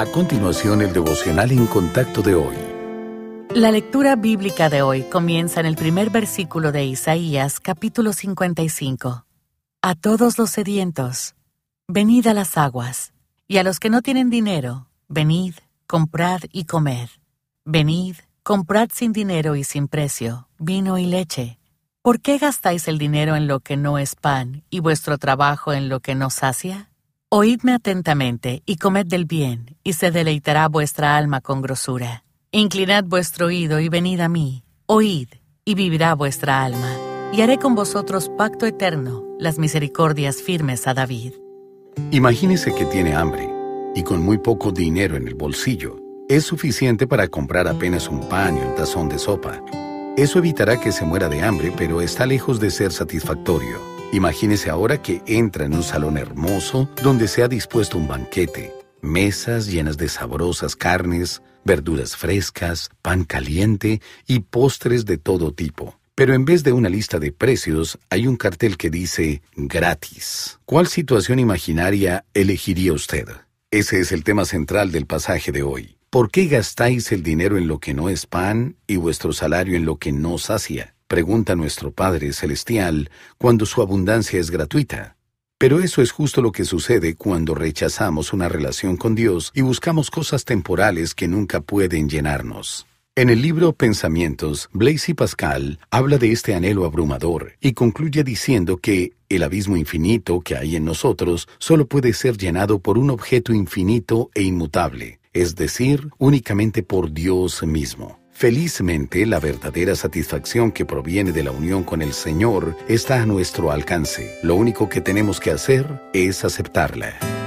A continuación, el devocional en contacto de hoy. La lectura bíblica de hoy comienza en el primer versículo de Isaías, capítulo 55. A todos los sedientos, venid a las aguas, y a los que no tienen dinero, venid, comprad y comed. Venid, comprad sin dinero y sin precio, vino y leche. ¿Por qué gastáis el dinero en lo que no es pan y vuestro trabajo en lo que no sacia? Oídme atentamente y comed del bien, y se deleitará vuestra alma con grosura. Inclinad vuestro oído y venid a mí. Oíd, y vivirá vuestra alma. Y haré con vosotros pacto eterno, las misericordias firmes a David. Imagínese que tiene hambre y con muy poco dinero en el bolsillo. Es suficiente para comprar apenas un pan y un tazón de sopa. Eso evitará que se muera de hambre, pero está lejos de ser satisfactorio. Imagínese ahora que entra en un salón hermoso donde se ha dispuesto un banquete, mesas llenas de sabrosas carnes, verduras frescas, pan caliente y postres de todo tipo. Pero en vez de una lista de precios, hay un cartel que dice gratis. ¿Cuál situación imaginaria elegiría usted? Ese es el tema central del pasaje de hoy. ¿Por qué gastáis el dinero en lo que no es pan y vuestro salario en lo que no sacia? Pregunta nuestro Padre Celestial cuando su abundancia es gratuita. Pero eso es justo lo que sucede cuando rechazamos una relación con Dios y buscamos cosas temporales que nunca pueden llenarnos. En el libro Pensamientos, Blaise Pascal habla de este anhelo abrumador y concluye diciendo que el abismo infinito que hay en nosotros solo puede ser llenado por un objeto infinito e inmutable, es decir, únicamente por Dios mismo. Felizmente, la verdadera satisfacción que proviene de la unión con el Señor está a nuestro alcance. Lo único que tenemos que hacer es aceptarla.